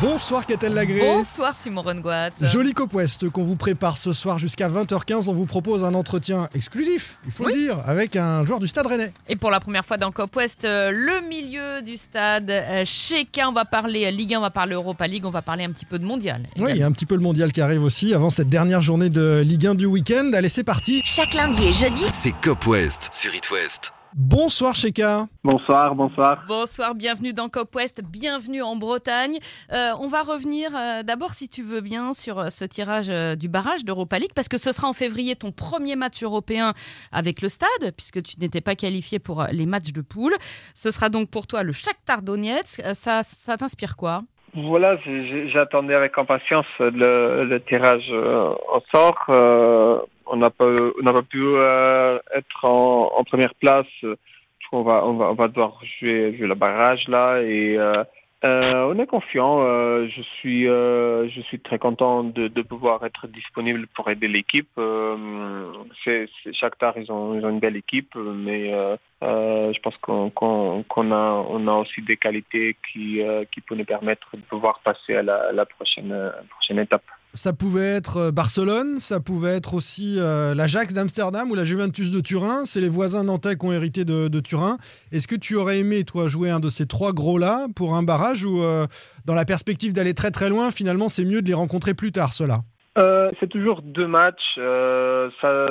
Bonsoir Catel Lagré. Bonsoir Simon Rongoat. Joli Cop West qu'on vous prépare ce soir jusqu'à 20h15. On vous propose un entretien exclusif, il faut Oui. le dire, avec un joueur du Stade Rennais. Et pour la première fois dans Cop West, euh, le milieu du stade, euh, Sheka, on va parler euh, Ligue 1, on va parler Europa League, on va parler un petit peu de mondial. Oui, il y a un petit peu le mondial qui arrive aussi avant cette dernière journée de Ligue 1 du week-end. Allez, c'est parti. Chaque lundi et jeudi. C'est Cop West sur It West. Bonsoir Sheka. Bonsoir, bonsoir. Bonsoir, bienvenue dans Cop West, bienvenue en Bretagne. Euh, on va revenir euh, d'abord, si tu veux bien, sur euh, ce tirage euh, du barrage d'Europa League, parce que ce sera en février ton premier match européen avec le stade, puisque tu n'étais pas qualifié pour les matchs de poule. Ce sera donc pour toi le Shakhtar Donetsk. Ça, ça t'inspire quoi? Voilà, j'attendais avec impatience le, le tirage au sort. On n'a pas, on n'a pas pu euh, être en, en première place. Qu'on va, on va, on va devoir jouer, jouer le barrage là et euh, euh, on est confiant. Euh, je suis, euh, je suis très content de, de pouvoir être disponible pour aider l'équipe. C'est, c'est Shakhtar, ils ont, ils ont une belle équipe, mais je pense qu'on, qu'on, qu'on a, on a aussi des qualités qui, qui peuvent nous permettre de pouvoir passer à la, la prochaine, prochaine étape. Ça pouvait être euh, Barcelone, ça pouvait être aussi euh, l'Ajax d'Amsterdam ou la Juventus de Turin. C'est les voisins nantais qui ont hérité de, Turin. Est-ce que tu aurais aimé, toi, jouer un de ces trois gros-là pour un barrage ou euh, dans la perspective d'aller très très loin, finalement, c'est mieux de les rencontrer plus tard, ceux-là? Euh, c'est toujours deux matchs. Ça,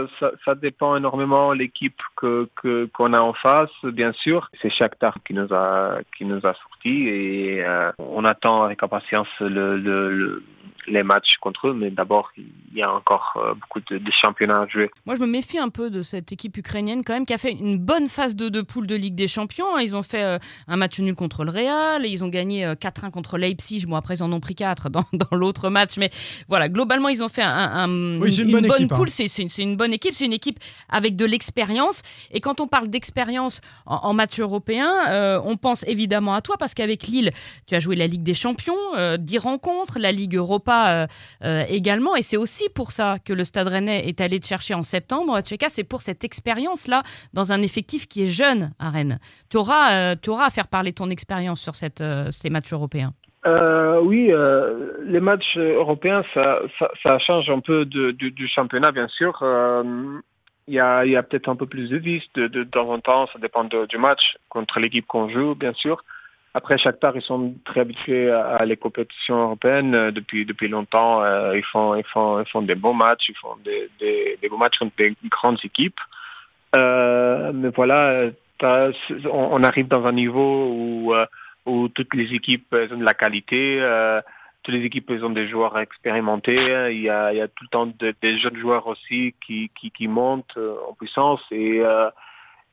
ça, dépend énormément de l'équipe que qu'on a en face, bien sûr. C'est Shakhtar qui nous a qui nous a sortis et on attend avec impatience le- les matchs contre eux. Mais d'abord, il y a encore euh, beaucoup de, de championnats à jouer. Moi, je me méfie un peu de cette équipe ukrainienne, quand même, qui a fait une bonne phase de, de poule de Ligue des Champions. Ils ont fait euh, un match nul contre le Real, ils ont gagné euh, 4-1 contre Leipzig. Bon, après, ils en ont pris 4 dans, dans l'autre match. Mais voilà, globalement, ils ont fait un, un- Oui, c'est une bonne équipe, hein. poule. C'est c'est une, c'est une bonne équipe. C'est une équipe avec de l'expérience. Et quand on parle d'expérience en, en match européen, euh, on pense évidemment à toi, parce qu'avec Lille, tu as joué la Ligue des Champions, euh, 10 rencontres, la Ligue Europa euh, euh, également. Et c'est aussi pour ça que le Stade Rennais est allé te chercher en septembre. Tcheka, c'est pour cette expérience-là dans un effectif qui est jeune à Rennes. Tu auras, euh, auras à faire parler ton expérience sur euh, ces matchs européens. Oui, les matchs européens, ça, change un peu du, championnat, bien sûr. Il y a, peut-être un peu plus de vis de, de, temps ça dépend du match contre l'équipe qu'on joue, bien sûr. Après, Shakhtar, ils sont très habitués à, les compétitions européennes euh, depuis depuis longtemps. Euh, ils font ils font ils font des bons matchs, ils font des des, beaux matchs contre des grandes équipes. Euh, mais voilà, on, arrive dans un niveau où où toutes les équipes ont de la qualité. toutes les équipes ont des joueurs expérimentés. Il y a, il y a tout le temps de- des jeunes joueurs aussi qui, qui, montent en puissance. Et,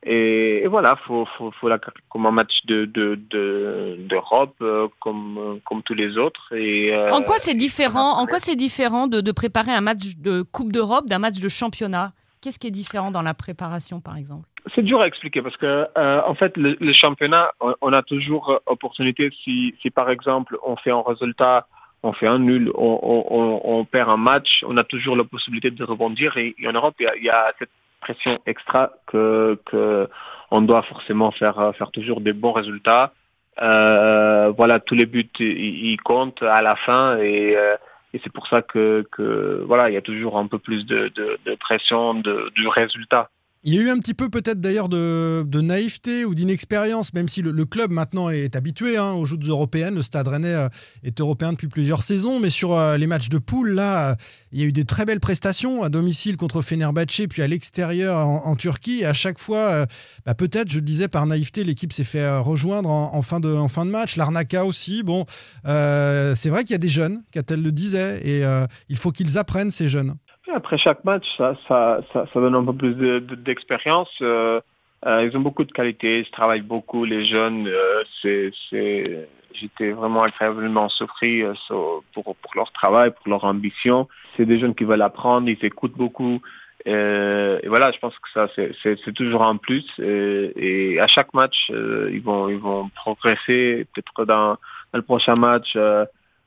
et, et voilà, faut, faut, faut la, comme un match de, de, de, d'Europe, euh, comme, comme tous les autres. Et, euh, En quoi c'est différent En quoi c'est différent de, de préparer un match de Coupe d'Europe d'un match de championnat? Qu'est-ce qui est différent dans la préparation, par exemple? C'est dur à expliquer parce que euh, en fait le, le championnat, on, on a toujours opportunité si, si par exemple on fait un résultat, on fait un nul, on, on, on, on perd un match, on a toujours la possibilité de rebondir et, et en Europe il y a, il y a cette pression extra que, que on doit forcément faire euh, faire toujours des bons résultats. Euh, voilà tous les buts ils, comptent à la fin et euh, et c'est pour ça que, que voilà, il y a toujours un peu plus de, de, de pression de, du résultat. Il y a eu un petit peu peut-être d'ailleurs de, naïveté ou d'inexpérience, même si le, club maintenant est habitué hein, aux joutes européennes. Le Stade Rennais euh, est européen depuis plusieurs saisons, mais sur euh, les matchs de poule, là, euh, il y a eu des très belles prestations à domicile contre Fenerbahçe, puis à l'extérieur en, Turquie. Et à chaque fois, bah, peut-être, je le disais par naïveté, l'équipe s'est fait rejoindre en, fin de, match. L'arnaca aussi. Bon, c'est vrai qu'il y a des jeunes, Catel le disait, et il faut qu'ils apprennent ces jeunes. Après chaque match, ça, ça, ça, ça donne un peu plus de- de- d'expérience. euh, euh, ils ont beaucoup de qualité, ils travaillent beaucoup, les jeunes. euh, c'est, j'étais vraiment agréablement surpris euh, pour, pour leur travail, pour leur ambition. C'est des jeunes qui veulent apprendre, ils écoutent beaucoup. Euh, et voilà, je pense que ça, c'est, toujours un plus. Et, et à chaque match, euh, ils vont, ils vont progresser. Peut-être dans, dans le prochain match,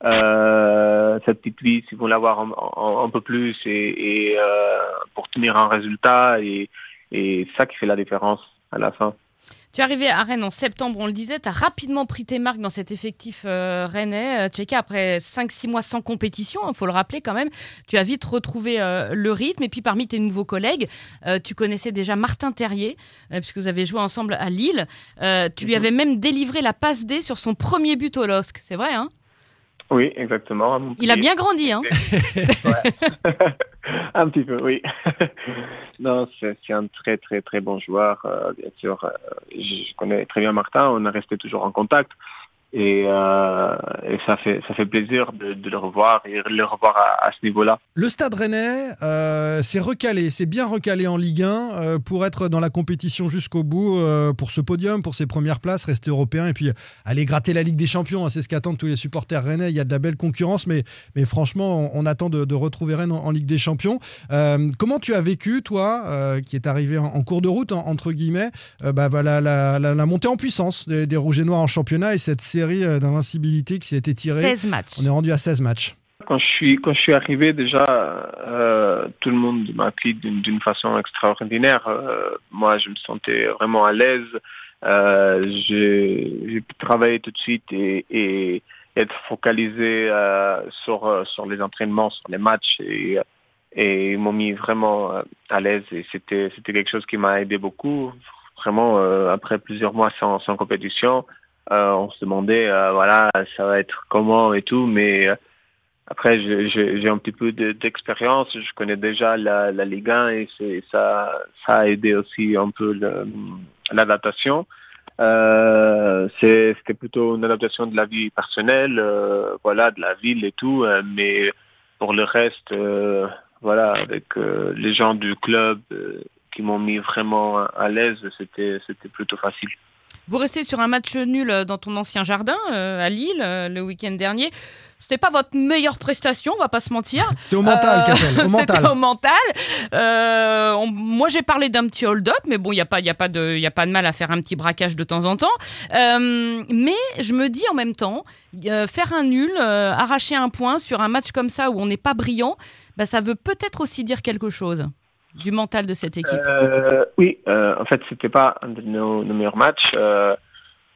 euh, cette petite vie, ils vont l'avoir un, peu plus et, pour tenir un résultat et, et ça qui fait la différence à la fin. Tu es arrivé à Rennes en septembre, on le disait. Tu as rapidement pris tes marques dans cet effectif euh, rennais. Euh, Tcheka, après 5-6 mois sans compétition, il hein, faut le rappeler quand même, tu as vite retrouvé euh, le rythme. Et puis parmi tes nouveaux collègues, tu connaissais déjà Martin Terrier, puisque vous avez joué ensemble à Lille. tu lui mhm. avais même délivré la passe D sur son premier but au LOSC. C'est vrai, hein? Oui, exactement. Il a bien grandi, hein Un petit peu, oui. non, c'est un très, très, très bon joueur. Euh, bien sûr, euh, je connais très bien Martin. On est resté toujours en contact. Et, euh, et, ça fait ça fait plaisir de, de le revoir et de le revoir à, à ce niveau-là. Le Stade Rennais, euh, c'est recalé, c'est bien recalé en Ligue 1 euh, pour être dans la compétition jusqu'au bout, euh, pour ce podium, pour ses premières places, rester européen et puis aller gratter la Ligue des Champions. Hein, c'est ce qu'attendent tous les supporters rennais. Il y a de la belle concurrence, mais mais franchement, on, attend de, retrouver Rennes en, Ligue des Champions. Comment tu as vécu, toi, qui est arrivé en, cours de route entre guillemets, bah, la, la, la, montée en puissance des, des Rouges et Noirs en championnat et cette série euh, d'invincibilité qui s'est étirée. 16 matchs. On est rendu à 16 matchs. Quand je suis, quand je suis arrivé, déjà, euh, tout le monde m'a pris d'une façon extraordinaire. Euh, moi, je me sentais vraiment à l'aise. j'ai pu travailler tout de suite et, et être focalisé sur, sur les entraînements, sur les matchs. Et, et ils m'ont mis vraiment à l'aise et c'était c'était quelque chose qui m'a aidé beaucoup vraiment après plusieurs mois sans, sans compétition euh, on se demandait, euh, voilà, ça va être comment et tout, mais euh, après, j'ai un petit peu d'expérience. je connais déjà la, la Ligue 1 et ça, ça a aidé aussi un peu l'adaptation. Euh, C'était plutôt une adaptation de la vie personnelle, voilà, de la ville et tout. mais pour le reste, voilà, avec les gens du club qui m'ont mis vraiment à l'aise, c'était plutôt facile. Vous restez sur un match nul euh, dans ton ancien jardin euh, à Lille euh, le week-end dernier. C'était pas votre meilleure prestation, on va pas se mentir. C'était au mental, euh, C'était au mental. moi, j'ai parlé d'un petit hold-up, mais bon, il n'y a, pas, y a, pas de, y a pas de mal à faire un petit braquage de temps en temps. mais je me dis en même temps, faire un nul, arracher un point sur un match comme ça où on n'est pas brillant, bah, ça veut peut-être aussi dire quelque chose du mental de cette équipe euh, Oui, euh, en fait, c'était pas un de nos, meilleurs matchs. Euh,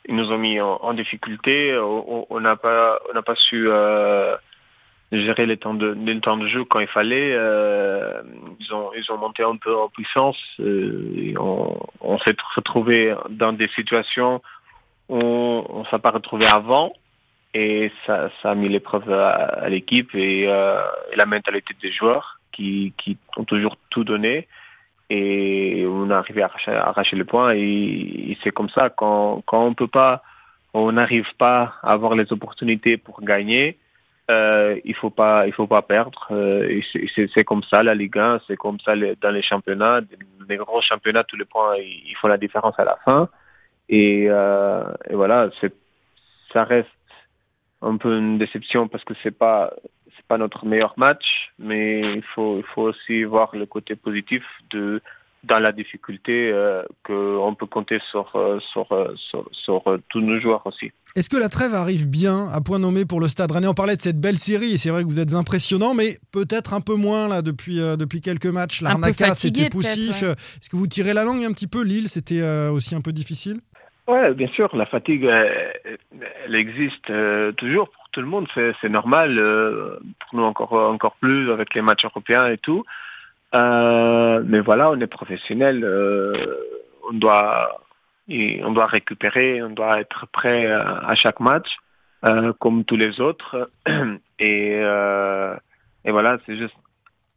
ils nous ont mis en, difficulté. On n'a pas, pas su gérer les temps de, jeu quand il fallait. ils ont, ils ont monté un peu en puissance. On, s'est retrouvé dans des situations où on, ne s'est pas retrouvé avant. Et ça, ça a mis l'épreuve à, l'équipe et la mentalité des joueurs qui, qui ont toujours tout donné. Et on est arrivé à arracher, le point et, c'est comme ça. Quand, quand on peut pas on n'arrive pas à avoir les opportunités pour gagner euh, il faut faut pas perdre. Euh, c'est comme ça la Ligue 1 c'est comme ça dans les championnats. Les grands championnats tous les points il faut la différence à la fin. Et, euh, voilà ça reste un peu une déception parce que c'est pas c'est pas notre meilleur match, mais il faut, il faut aussi voir le côté positif de dans la difficulté euh, qu'on peut compter sur, euh, sur, euh, sur, sur, tous nos joueurs aussi. Est-ce que la trêve arrive bien à point nommé pour le Stade Rennais? On parlait de cette belle série et c'est vrai que vous êtes impressionnant, mais peut-être un peu moins là depuis, depuis quelques matchts. L'arnaca, c'était poussif. Est-ce que vous tirez la langue un petit peu? Lille, c'était aussi un peu difficile? Ouais, bien sûr, la fatigue, elle, existe toujours tout le monde, c'est normal. Euh, pour nous encore encore plus avec les matchs européens et tout. Euh, mais voilà, on est professionnel. Euh, on doit on doit récupérer, on doit être prêt à chaque match, comme tous les autres. Et, et voilà, c'est juste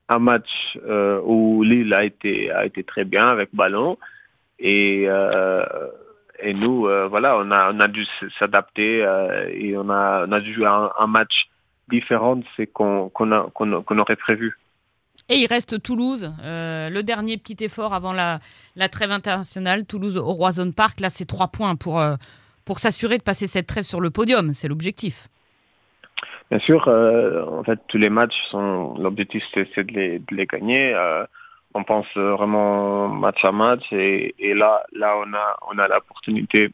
un match où Lille a été a été très bien avec ballon et et nous, euh, voilà, on a, on a dû s'adapter euh, et on a, on a dû jouer un, match différent de ce qu'on aurait prévu. Et il reste Toulouse, euh, le dernier petit effort avant la, la trêve internationale, Toulouse au Roison Park. Là, c'est trois points pour, pour s'assurer de passer cette trêve sur le podium. C'est l'objectif. Bien sûr, en fait, tous les matchs sont. L'objectif, c'est de les gagner on pense vraiment match à match et, là là on a on a l'opportunité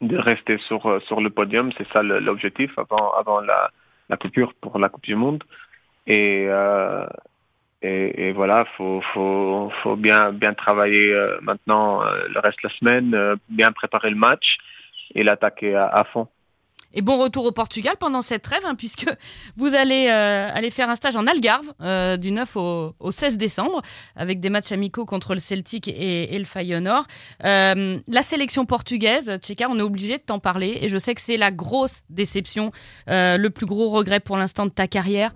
de rester sur sur le podium c'est ça l'objectif avant avant la la coupure pour la Coupe du Monde. Et, euh, et, voilà, faut, faut, bien, bien travailler euh, maintenant euh, le reste de la semaine, euh, bien préparer le match et l'attaquer à fond. Et bon retour au Portugal pendant cette trêve, hein, puisque vous allez euh, aller faire un stage en Algarve euh, du 9 au, au, 16 décembre, avec des matchs amicaux contre le Celtic et, le Feyenoord. Euh, la sélection portugaise, Tcheka, on est obligé de t'en parler, et je sais que c'est la grosse déception, le plus gros regret pour l'instant de ta carrière,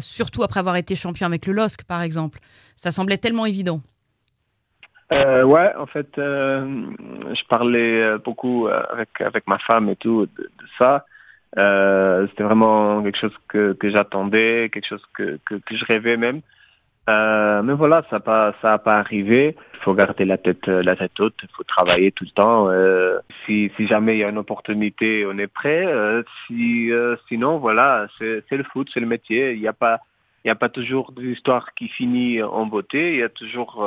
surtout après avoir été champion avec le LOSC, par exemple. Ça semblait tellement évident. Euh, ouais, en fait, euh, je parlais beaucoup avec avec ma femme et tout de, de ça. Euh, C'était vraiment quelque chose que, que j'attendais, quelque chose que, que, que, je rêvais même. Euh, mais voilà, ça n'a pas ça a pas arrivé. Il faut garder la tête la tête haute. Il faut travailler tout le temps. Euh, si si jamais il y a une opportunité, on est prêt. Euh, si sinon, voilà, c'est le foot, c'est le métier. Il n'y a pas n'y a pas toujours des histoires qui finissent en beauté. Il y a toujours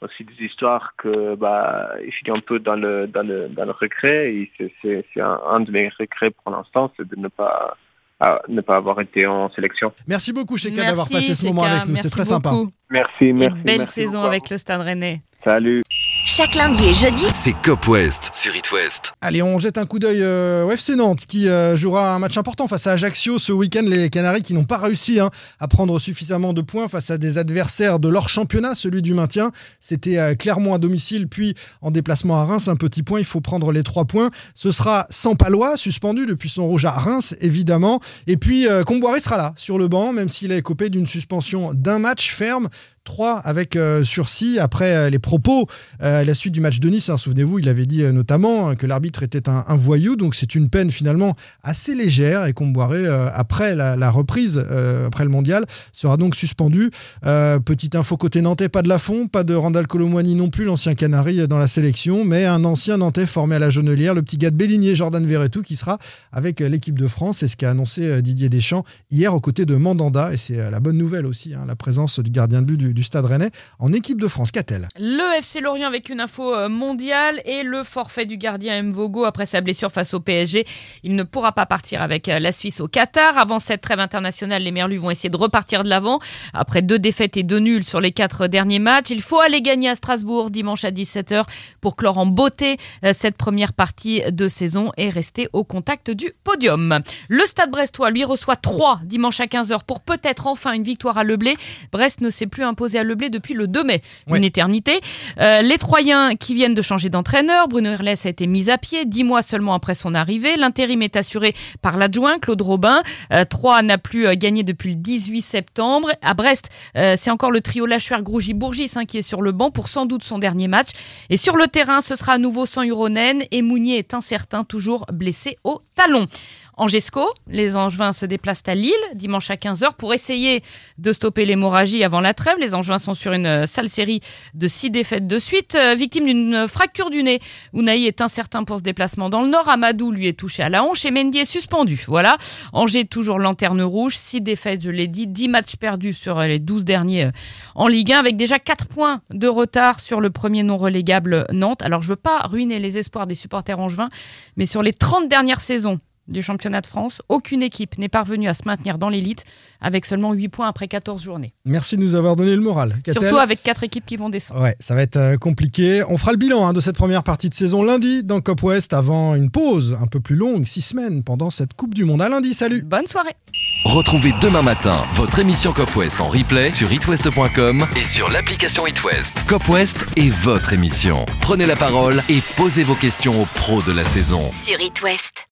aussi des histoires que bah il finit un peu dans le dans le dans le regret et c'est c'est un, un de mes regrets pour l'instant c'est de ne pas à ne pas avoir été en sélection. Merci beaucoup Cheka d'avoir passé ce moment avec nous, c'était très beaucoup. sympa. Merci, merci. Et belle merci saison beaucoup. avec le Stade Rennais. Salut. Chaque lundi et jeudi, C'est Cop West sur It West. Allez, on jette un coup d'œil euh, au FC Nantes qui euh, jouera un match important face à Ajaccio ce week-end. Les Canaries qui n'ont pas réussi hein, à prendre suffisamment de points face à des adversaires de leur championnat, celui du maintien. C'était euh, Clermont à domicile, puis en déplacement à Reims. Un petit point, il faut prendre les trois points. Ce sera sans Palois, suspendu depuis son rouge à Reims, évidemment. Et puis euh, Comboiré sera là sur le banc, même s'il est copé d'une suspension d'un match ferme. 3 avec euh, sursis après euh, les propos euh, à la suite du match de Nice. Hein, Souvenez-vous, il avait dit euh, notamment que l'arbitre était un, voyou, donc c'est une peine finalement assez légère et Comboiré, après la, reprise, euh, après le mondial, sera donc suspendu. Euh, petite info côté nantais, pas de Lafont, pas de Randall Colomwani non plus, l'ancien Canari dans la sélection, mais un ancien nantais formé à la Jonelière, le petit gars de Bélinier, Jordan Verretou, qui sera avec l'équipe de France. C'est ce qu'a annoncé euh, Didier Deschamps hier aux côtés de Mandanda, et c'est euh, la bonne nouvelle aussi, hein, la présence du gardien de but du, du Stade Rennais en équipe de France. Qu'a-t-elle? Le FC Lorient avec une info euh, mondiale et le forfait du gardien Mvogo après sa blessure face au PSG. Il ne pourra pas partir avec euh, la Suisse au Qatar. Avant cette trêve internationale, les Merlus vont essayer de repartir de l'avant. Après deux défaites et deux nuls sur les quatre derniers matchs, il faut aller gagner à Strasbourg dimanche à 17h pour clore en beauté euh, cette première partie de saison et rester au contact du podium. Le Stade Brestois lui reçoit 3 dimanche à 15h pour peut-être enfin une victoire à Leblé. Brest ne s'est plus imposé à Leblé depuis le 2 mai, Ouais. une éternité. Euh, les Troyens qui viennent de changer d'entraîneur, Bruno Irles a été mis à pied dix mois seulement après son arrivée. L'intérim est assuré par l'adjoint Claude Robin. Euh, Troyes n'a plus euh, gagné depuis le 18 septembre. À Brest, euh, c'est encore le trio Lachuer Grougy Bourgis hein, qui est sur le banc pour sans doute son dernier match. Et sur le terrain, ce sera à nouveau sans Uronen et Mounier est incertain, toujours blessé au talon. Angesco, les Angevins se déplacent à Lille dimanche à 15h pour essayer de stopper l'hémorragie avant la trêve. Les Angevins sont sur une euh, sale série de six défaites de suite, euh, victime d'une fracture du nez. Ounaï est incertain pour ce déplacement dans le nord. Amadou lui est touché à la hanche et Mendy est suspendu. Voilà. Angers toujours lanterne rouge, six défaites, je l'ai dit, 10 matchs perdus sur euh, les 12 derniers euh, en Ligue 1 avec déjà 4 points de retard sur le premier non relégable Nantes. Alors je veux pas ruiner les espoirs des supporters angevins, mais sur les 30 dernières saisons du championnat de France, aucune équipe n'est parvenue à se maintenir dans l'élite avec seulement 8 points après 14 journées. Merci de nous avoir donné le moral. Surtout avec 4 équipes qui vont descendre. Ouais, ça va être euh, compliqué. On fera le bilan hein, de cette première partie de saison lundi dans Cop West avant une pause un peu plus longue, six semaines pendant cette Coupe du Monde. À lundi, salut Bonne soirée Retrouvez demain matin votre émission Cop West en replay sur itwest.com et sur l'application It West. Cop West est votre émission. Prenez la parole et posez vos questions aux pros de la saison. sur It West.